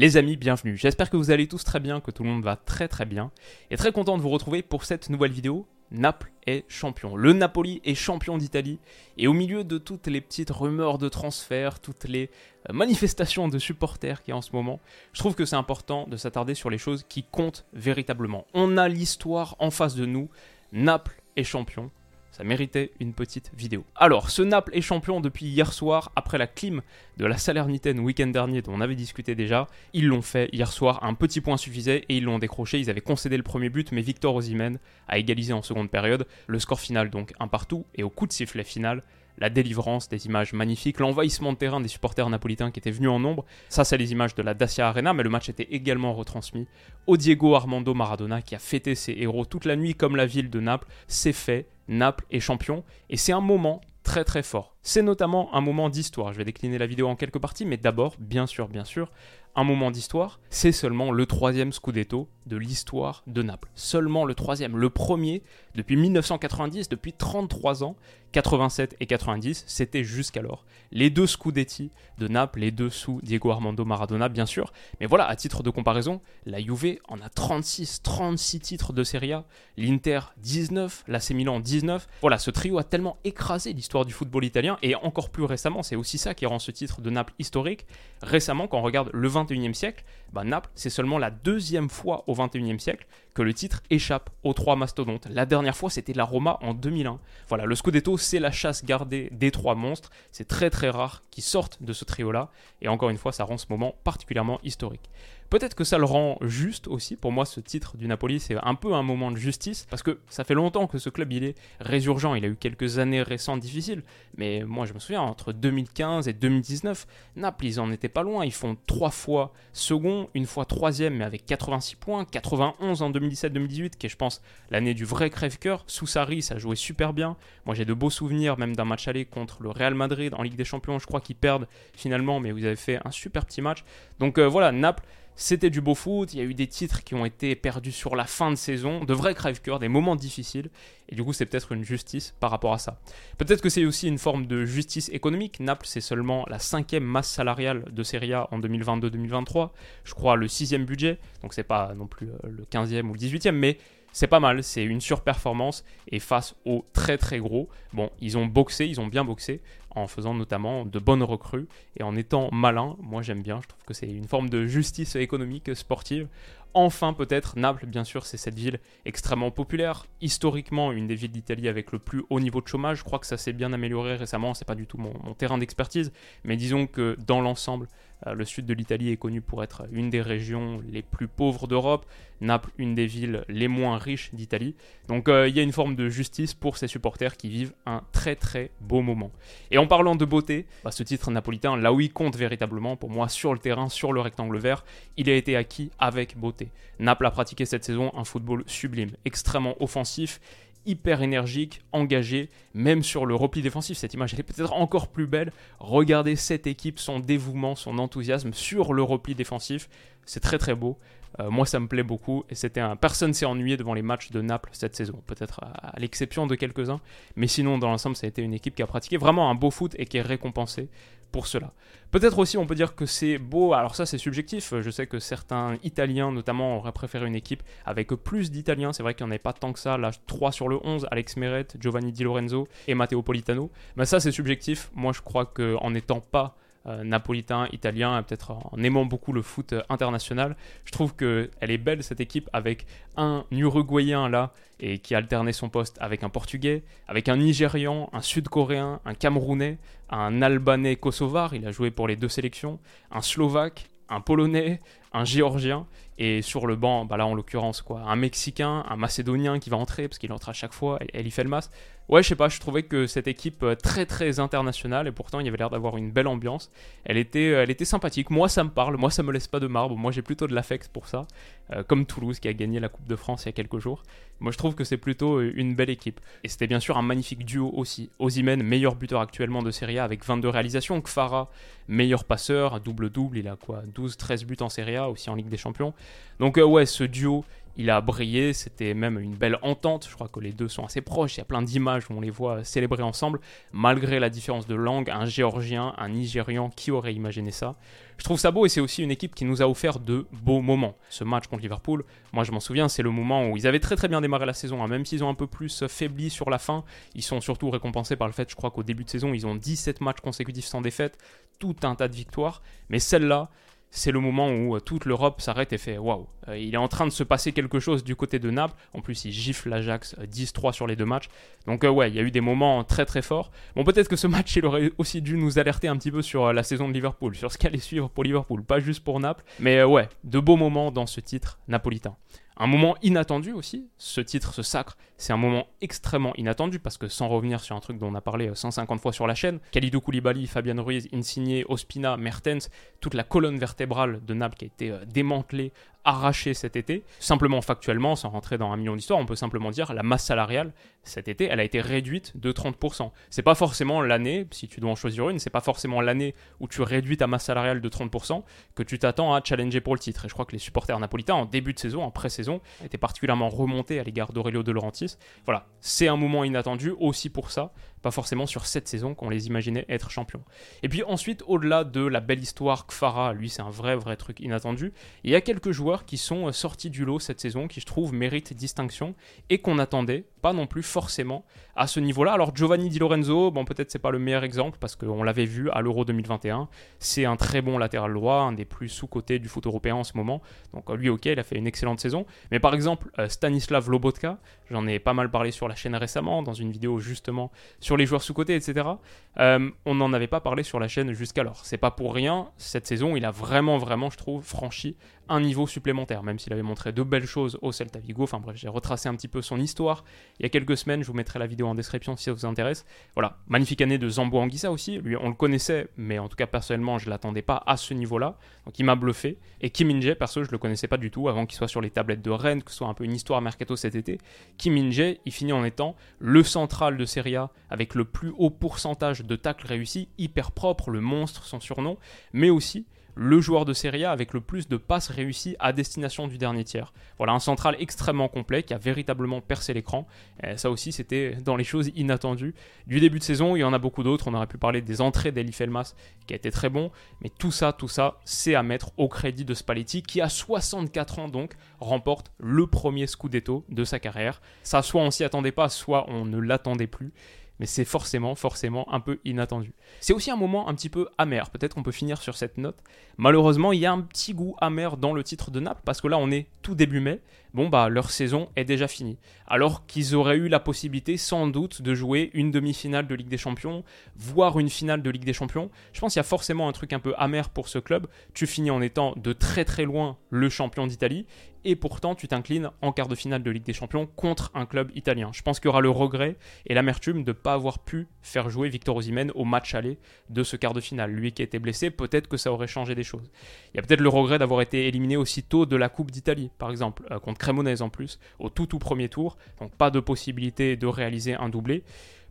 Les amis, bienvenue. J'espère que vous allez tous très bien, que tout le monde va très très bien. Et très content de vous retrouver pour cette nouvelle vidéo. Naples est champion. Le Napoli est champion d'Italie. Et au milieu de toutes les petites rumeurs de transfert, toutes les euh, manifestations de supporters qu'il y a en ce moment, je trouve que c'est important de s'attarder sur les choses qui comptent véritablement. On a l'histoire en face de nous. Naples est champion. Ça méritait une petite vidéo. Alors, ce Naples est champion depuis hier soir, après la clim de la Salernitaine week-end dernier dont on avait discuté déjà. Ils l'ont fait hier soir, un petit point suffisait et ils l'ont décroché. Ils avaient concédé le premier but, mais Victor Osimhen a égalisé en seconde période. Le score final donc un partout et au coup de sifflet final, la délivrance, des images magnifiques, l'envahissement de terrain des supporters napolitains qui étaient venus en nombre. Ça, c'est les images de la Dacia Arena, mais le match était également retransmis au Diego Armando Maradona qui a fêté ses héros toute la nuit comme la ville de Naples. C'est fait, Naples est champion, et c'est un moment très très fort. C'est notamment un moment d'histoire. Je vais décliner la vidéo en quelques parties, mais d'abord, bien sûr, bien sûr, un moment d'histoire, c'est seulement le troisième Scudetto de l'histoire de Naples. Seulement le troisième. Le premier, depuis 1990, depuis 33 ans, 87 et 90, c'était jusqu'alors. Les deux Scudetti de Naples, les deux sous Diego Armando Maradona, bien sûr. Mais voilà, à titre de comparaison, la Juve en a 36, 36 titres de Serie A, l'Inter 19, l'AC Milan 19. Voilà, ce trio a tellement écrasé l'histoire du football italien, et encore plus récemment, c'est aussi ça qui rend ce titre de Naples historique. Récemment, quand on regarde le 21e siècle, bah, Naples, c'est seulement la deuxième fois au 21e siècle que le titre échappe aux trois mastodontes. La dernière fois, c'était la Roma en 2001. Voilà, le Scudetto, c'est la chasse gardée des trois monstres. C'est très très rare qu'ils sortent de ce trio-là. Et encore une fois, ça rend ce moment particulièrement historique. Peut-être que ça le rend juste aussi. Pour moi, ce titre du Napoli, c'est un peu un moment de justice parce que ça fait longtemps que ce club il est résurgent. Il a eu quelques années récentes difficiles, mais moi je me souviens entre 2015 et 2019, Naples ils en étaient pas loin. Ils font trois fois second, une fois troisième, mais avec 86 points, 91 en 2017-2018, qui est je pense l'année du vrai crève-cœur. Sous Sarri, ça jouait super bien. Moi j'ai de beaux souvenirs même d'un match aller contre le Real Madrid en Ligue des Champions. Je crois qu'ils perdent finalement, mais vous avez fait un super petit match. Donc euh, voilà, Naples c'était du beau foot, il y a eu des titres qui ont été perdus sur la fin de saison, de vrais crève-cœur, des moments difficiles, et du coup c'est peut-être une justice par rapport à ça. Peut-être que c'est aussi une forme de justice économique, Naples c'est seulement la cinquième masse salariale de Serie A en 2022-2023, je crois le sixième budget, donc c'est pas non plus euh, le 15e ou le 18e, mais c'est pas mal, c'est une surperformance et face aux très très gros, bon, ils ont boxé, ils ont bien boxé en faisant notamment de bonnes recrues et en étant malin. Moi j'aime bien, je trouve que c'est une forme de justice économique sportive. Enfin peut-être Naples, bien sûr, c'est cette ville extrêmement populaire, historiquement une des villes d'Italie avec le plus haut niveau de chômage. Je crois que ça s'est bien amélioré récemment, c'est pas du tout mon, terrain d'expertise, mais disons que dans l'ensemble, euh, le sud de l'Italie est connu pour être une des régions les plus pauvres d'Europe, Naples une des villes les moins riches d'Italie. Donc euh, il y a une forme de justice pour ces supporters qui vivent un très très beau moment. Et en parlant de beauté, bah, ce titre napolitain, là où il compte véritablement, pour moi, sur le terrain, sur le rectangle vert, il a été acquis avec beauté. Naples a pratiqué cette saison un football sublime, extrêmement offensif hyper énergique, engagé, même sur le repli défensif. Cette image, est peut-être encore plus belle. Regardez cette équipe, son dévouement, son enthousiasme sur le repli défensif. C'est très très beau. Euh, moi, ça me plaît beaucoup. Et c'était un. Personne s'est ennuyé devant les matchs de Naples cette saison. Peut-être à, l'exception de quelques-uns. Mais sinon, dans l'ensemble, ça a été une équipe qui a pratiqué vraiment un beau foot et qui est récompensée pour cela. Peut-être aussi on peut dire que c'est beau, alors ça c'est subjectif, je sais que certains Italiens notamment auraient préféré une équipe avec plus d'Italiens, c'est vrai qu'il n'y en avait pas tant que ça, là 3 sur le 11, Alex Meret, Giovanni Di Lorenzo et Matteo Politano, mais ça c'est subjectif, moi je crois qu'en n'étant pas napolitain, italien, peut-être en aimant beaucoup le foot euh, international. Je trouve qu'elle est belle cette équipe avec un Uruguayen là et qui alternait son poste avec un Portugais, avec un Nigérian, un Sud-Coréen, un Camerounais, un Albanais kosovar, il a joué pour les deux sélections, un Slovaque, un Polonais, un Géorgien et sur le banc, bah là en l'occurrence quoi, un Mexicain, un Macédonien qui va entrer parce qu'il entre à chaque fois, Eli Felmas. Ouais, je sais pas, je trouvais que cette équipe euh, très très internationale et pourtant il y avait l'air d'avoir une belle ambiance. Elle était, euh, elle sympathique. Moi ça me parle, moi ça me laisse pas de marbre. Moi j'ai plutôt de l'affect pour ça, euh, comme Toulouse qui a gagné la Coupe de France il y a quelques jours. Moi je trouve que c'est plutôt une belle équipe. Et c'était bien sûr un magnifique duo aussi. Ozymen, meilleur buteur actuellement de Serie A avec 22 réalisations. Kfara, meilleur passeur, double-double. Il a quoi? 12-13 buts en Serie A, aussi en Ligue des Champions. Donc ouais, ce duo il a brillé, c'était même une belle entente, je crois que les deux sont assez proches, il y a plein d'images où on les voit célébrer ensemble, malgré la différence de langue, un Géorgien, un Nigérian, qui aurait imaginé ça? Je trouve ça beau et c'est aussi une équipe qui nous a offert de beaux moments. Ce match contre Liverpool, moi je m'en souviens, c'est le moment où ils avaient très très bien démarré la saison, hein. même s'ils ont un peu plus faibli sur la fin, ils sont surtout récompensés par le fait, je crois qu'au début de saison, ils ont 17 matchs consécutifs sans défaite, tout un tas de victoires, mais celle-là, c'est le moment où euh, toute l'Europe s'arrête et fait waouh, euh, il est en train de se passer quelque chose du côté de Naples. En plus, il gifle l'Ajax 10-3 euh, sur les deux matchs. Donc, ouais, il y a eu des moments très très forts. Bon, peut-être que ce match, il aurait aussi dû nous alerter un petit peu sur la saison de Liverpool, sur ce qu'allait suivre pour Liverpool, pas juste pour Naples. Mais ouais, de beaux moments dans ce titre napolitain. Un moment inattendu aussi, ce titre, ce sacre, c'est un moment extrêmement inattendu parce que sans revenir sur un truc dont on a parlé 150 euh, fois sur la chaîne, Khalidou Koulibaly, Fabian Ruiz, Insigne, Ospina, Mertens, toute la colonne vertébrale de Naples qui a été euh, démantelée, arrachée cet été. Simplement factuellement, sans rentrer dans un million d'histoires, on peut simplement dire la masse salariale cet été, elle a été réduite de 30%. C'est pas forcément l'année, si tu dois en choisir une, c'est pas forcément l'année où tu réduis ta masse salariale de 30% que tu t'attends à challenger pour le titre. Et je crois que les supporters napolitains en début de saison, en pré-saison, étaient particulièrement remontés à l'égard d'Aurelio De Laurentiis. Voilà, c'est un moment inattendu aussi pour ça, pas forcément sur cette saison qu'on les imaginait être champions. Et puis ensuite, au-delà de la belle histoire Kfara, lui c'est un vrai vrai truc inattendu, il y a quelques joueurs qui sont sortis du lot cette saison qui je trouve méritent distinction et qu'on attendait pas non plus forcément à ce niveau-là. Alors Giovanni Di Lorenzo, bon peut-être c'est pas le meilleur exemple parce qu'on l'avait vu à l'Euro 2021, c'est un très bon latéral droit, un des plus sous-cotés du foot européen en ce moment. Donc lui ok, il a fait une excellente saison. Mais par exemple euh, Stanislav Lobotka, j'en ai pas mal parlé sur la chaîne récemment dans une vidéo justement sur les joueurs sous-cotés, etc. Euh, on n'en avait pas parlé sur la chaîne jusqu'alors. C'est pas pour rien, cette saison il a vraiment vraiment je trouve franchi un niveau supplémentaire, même s'il avait montré de belles choses au Celta Vigo. Enfin bref, j'ai retracé un petit peu son histoire il y a quelques semaines. Je vous mettrai la vidéo en description si ça vous intéresse. Voilà, magnifique année de Zambo Anguissa aussi. Lui, on le connaissait, mais en tout cas personnellement, je l'attendais pas à ce niveau-là. Donc il m'a bluffé. Et Kim min perso, je le connaissais pas du tout avant qu'il soit sur les tablettes de Rennes, que ce soit un peu une histoire mercato cet été. Kim min il finit en étant le central de Serie A avec le plus haut pourcentage de tacles réussis, hyper propre, le monstre, son surnom, mais aussi le joueur de Serie A avec le plus de passes réussies à destination du dernier tiers. Voilà un central extrêmement complet qui a véritablement percé l'écran. Ça aussi, c'était dans les choses inattendues du début de saison. Il y en a beaucoup d'autres. On aurait pu parler des entrées d'Eli Felmas qui a été très bon. Mais tout ça, tout ça, c'est à mettre au crédit de Spalletti qui, à 64 ans donc, remporte le premier Scudetto de sa carrière. Ça, soit on s'y attendait pas, soit on ne l'attendait plus mais c'est forcément, forcément un peu inattendu. C'est aussi un moment un petit peu amer, peut-être qu'on peut finir sur cette note. Malheureusement, il y a un petit goût amer dans le titre de Naples, parce que là on est tout début mai, bon bah leur saison est déjà finie. Alors qu'ils auraient eu la possibilité sans doute de jouer une demi-finale de Ligue des Champions, voire une finale de Ligue des Champions. Je pense qu'il y a forcément un truc un peu amer pour ce club. Tu finis en étant de très très loin le champion d'Italie, et pourtant tu t'inclines en quart de finale de Ligue des Champions contre un club italien. Je pense qu'il y aura le regret et l'amertume de ne pas avoir pu faire jouer Victor Osimhen au match aller de ce quart de finale. Lui qui était blessé, peut-être que ça aurait changé des choses. Il y a peut-être le regret d'avoir été éliminé aussitôt de la Coupe d'Italie, par exemple, euh, contre Cremonese en plus, au tout tout premier tour, donc pas de possibilité de réaliser un doublé.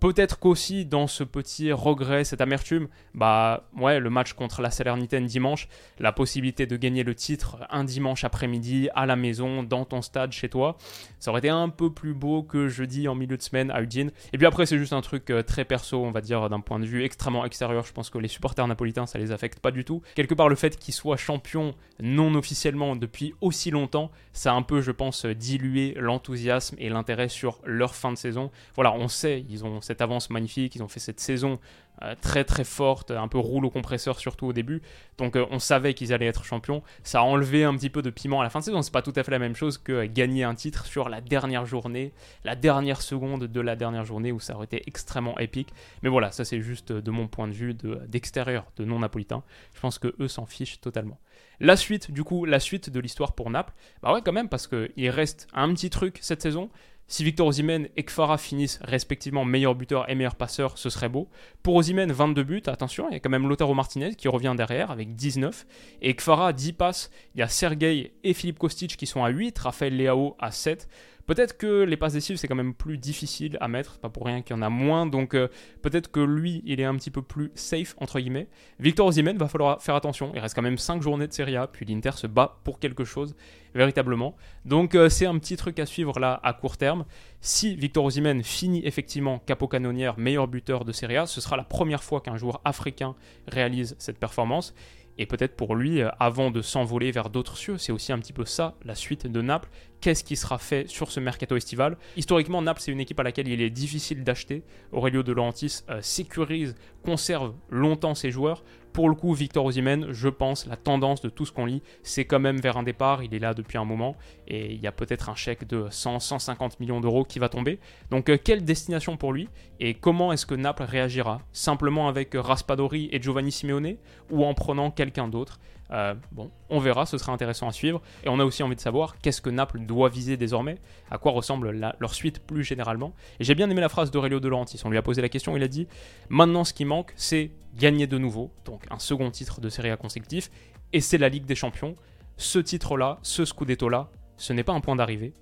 Peut-être qu'aussi dans ce petit regret, cette amertume, bah ouais, le match contre la Salernitaine dimanche, la possibilité de gagner le titre un dimanche après-midi à la maison, dans ton stade, chez toi, ça aurait été un peu plus beau que jeudi en milieu de semaine à Udine. Et puis après, c'est juste un truc euh, très perso, on va dire, d'un point de vue extrêmement extérieur. Je pense que les supporters napolitains, ça les affecte pas du tout. Quelque part, le fait qu'ils soient champions non officiellement depuis aussi longtemps, ça a un peu, je pense, dilué l'enthousiasme et l'intérêt sur leur fin de saison. Voilà, on sait, ils ont cette avance magnifique, ils ont fait cette saison euh, très très forte, un peu roule au compresseur surtout au début. Donc euh, on savait qu'ils allaient être champions. Ça a enlevé un petit peu de piment à la fin de saison. C'est pas tout à fait la même chose que gagner un titre sur la dernière journée, la dernière seconde de la dernière journée où ça aurait été extrêmement épique. Mais voilà, ça c'est juste de mon point de vue d'extérieur, de, non napolitain. Je pense que eux s'en fichent totalement. La suite, du coup, la suite de l'histoire pour Naples, bah ouais quand même parce qu'il reste un petit truc cette saison. Si Victor Osimhen et Kfara finissent respectivement meilleur buteur et meilleur passeur, ce serait beau. Pour Osimhen, 22 buts, attention, il y a quand même Lotaro Martinez qui revient derrière avec 19. Et Kfara, 10 passes. Il y a Sergei et Philippe Kostic qui sont à 8, Raphaël Leao à 7. Peut-être que les passes décisives, c'est quand même plus difficile à mettre, pas pour rien qu'il y en a moins, donc euh, peut-être que lui, il est un petit peu plus safe, entre guillemets. Victor Osimhen, va falloir faire attention, il reste quand même 5 journées de Serie A, puis l'Inter se bat pour quelque chose, véritablement. Donc euh, c'est un petit truc à suivre là, à court terme. Si Victor Osimhen finit effectivement capo-canonnière, meilleur buteur de Serie A, ce sera la première fois qu'un joueur africain réalise cette performance. Et peut-être pour lui, euh, avant de s'envoler vers d'autres cieux, c'est aussi un petit peu ça, la suite de Naples. Qu'est-ce qui sera fait sur ce mercato estival? Historiquement, Naples, c'est une équipe à laquelle il est difficile d'acheter. Aurelio De Laurentiis euh, sécurise, conserve longtemps ses joueurs. Pour le coup, Victor Osimhen, je pense, la tendance de tout ce qu'on lit, c'est quand même vers un départ. Il est là depuis un moment et il y a peut-être un chèque de 100-150 millions d'euros qui va tomber. Donc, euh, quelle destination pour lui et comment est-ce que Naples réagira? Simplement avec Raspadori et Giovanni Simeone ou en prenant quelqu'un d'autre? Euh, bon, on verra, ce sera intéressant à suivre. Et on a aussi envie de savoir qu'est-ce que Naples doit viser désormais, à quoi ressemble leur suite plus généralement. Et j'ai bien aimé la phrase d'Aurelio De. On lui a posé la question, il a dit Maintenant, ce qui manque, c'est gagner de nouveau, donc un second titre de Serie A consécutif, et c'est la Ligue des Champions. Ce titre-là, ce Scudetto-là, ce n'est pas un point d'arrivée,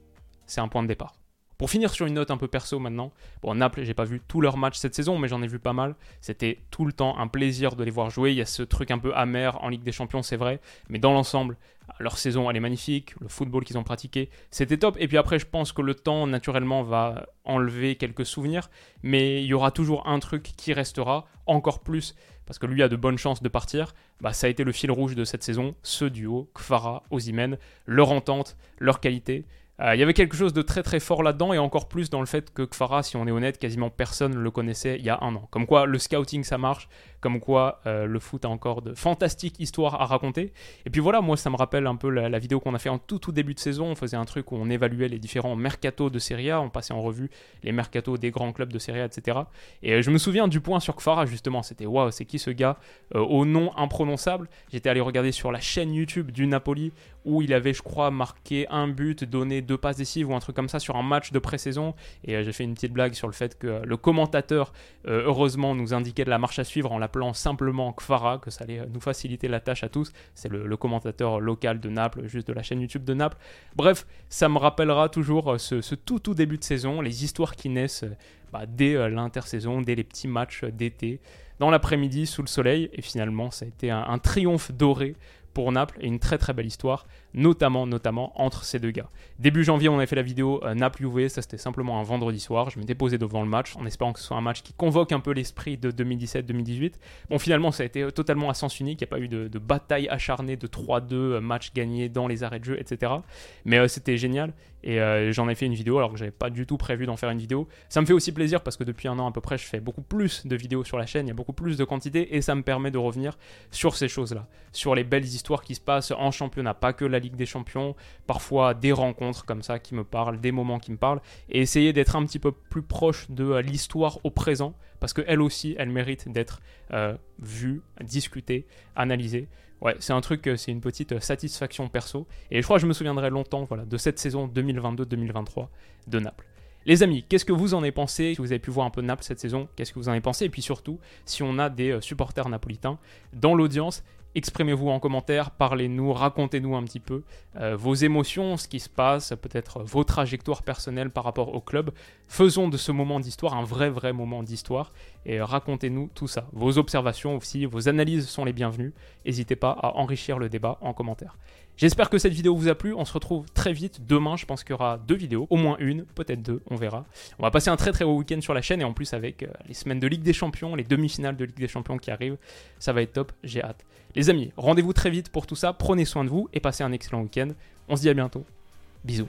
c'est un point de départ. Pour finir sur une note un peu perso maintenant, bon Naples, j'ai pas vu tous leurs matchs cette saison, mais j'en ai vu pas mal. C'était tout le temps un plaisir de les voir jouer. Il y a ce truc un peu amer en Ligue des Champions, c'est vrai, mais dans l'ensemble, leur saison elle est magnifique, le football qu'ils ont pratiqué, c'était top. Et puis après, je pense que le temps naturellement va enlever quelques souvenirs, mais il y aura toujours un truc qui restera encore plus parce que lui a de bonnes chances de partir, bah, ça a été le fil rouge de cette saison, ce duo, Kfara, Ozimen, leur entente, leur qualité. Euh, il y avait quelque chose de très très fort là-dedans et encore plus dans le fait que Kfara, si on est honnête, quasiment personne ne le connaissait il y a un an. Comme quoi le scouting ça marche, comme quoi euh, le foot a encore de fantastiques histoires à raconter. Et puis voilà, moi ça me rappelle un peu la, vidéo qu'on a fait en tout tout début de saison. On faisait un truc où on évaluait les différents mercatos de Serie A, on passait en revue les mercatos des grands clubs de Serie A, etc. Et euh, je me souviens du point sur Kfara justement, c'était waouh, c'est qui ce gars au nom imprononçable? J'étais allé regarder sur la chaîne YouTube du Napoli où il avait, je crois, marqué un but, donné deux passes décisives ou un truc comme ça sur un match de pré-saison. Et euh, j'ai fait une petite blague sur le fait que le commentateur, euh, heureusement, nous indiquait de la marche à suivre en l'appelant simplement Kfara, que ça allait euh, nous faciliter la tâche à tous. C'est le, commentateur local de Naples, juste de la chaîne YouTube de Naples. Bref, ça me rappellera toujours ce, tout tout début de saison, les histoires qui naissent bah, dès l'intersaison, dès les petits matchs d'été dans l'après-midi sous le soleil. Et finalement, ça a été un triomphe doré pour Naples et une très très belle histoire, notamment notamment entre ces deux gars. Début janvier, on avait fait la vidéo euh, Naples-UV, ça c'était simplement un vendredi soir. Je m'étais posé devant le match en espérant que ce soit un match qui convoque un peu l'esprit de 2017-2018. Bon, finalement, ça a été totalement à sens unique. Il n'y a pas eu de, bataille acharnée de 3-2, euh, match gagné dans les arrêts de jeu, etc. Mais euh, c'était génial et j'en ai fait une vidéo alors que j'avais pas du tout prévu d'en faire une vidéo. Ça me fait aussi plaisir parce que depuis un an à peu près, je fais beaucoup plus de vidéos sur la chaîne, il y a beaucoup plus de quantité et ça me permet de revenir sur ces choses-là, sur les belles histoires qui se passe en championnat, pas que la des Champions, parfois des rencontres comme ça qui me parlent, des moments qui me parlent, et essayer d'être un petit peu plus proche de euh, l'histoire au présent, parce qu'elle aussi, elle mérite d'être euh, vue, discutée, analysée. Ouais, c'est un truc, euh, c'est une petite satisfaction perso, et je crois que je me souviendrai longtemps voilà, de cette saison 2022-2023 de Naples. Les amis, qu'est-ce que vous en avez pensé? Si vous avez pu voir un peu Naples cette saison, qu'est-ce que vous en avez pensé? Et puis surtout, si on a des supporters napolitains dans l'audience, Exprimez-vous en commentaire, parlez-nous, racontez-nous un petit peu euh, vos émotions, ce qui se passe, peut-être vos trajectoires personnelles par rapport au club. Faisons de ce moment d'histoire un vrai, vrai moment d'histoire et racontez-nous tout ça. Vos observations aussi, vos analyses sont les bienvenues. N'hésitez pas à enrichir le débat en commentaire. J'espère que cette vidéo vous a plu. On se retrouve très vite demain. Je pense qu'il y aura deux vidéos, au moins une, peut-être deux, on verra. On va passer un très très beau week-end sur la chaîne et en plus avec euh, les semaines de Ligue des Champions, les demi-finales de Ligue des Champions qui arrivent. Ça va être top, j'ai hâte. Les amis, rendez-vous très vite pour tout ça. Prenez soin de vous et passez un excellent week-end. On se dit à bientôt. Bisous.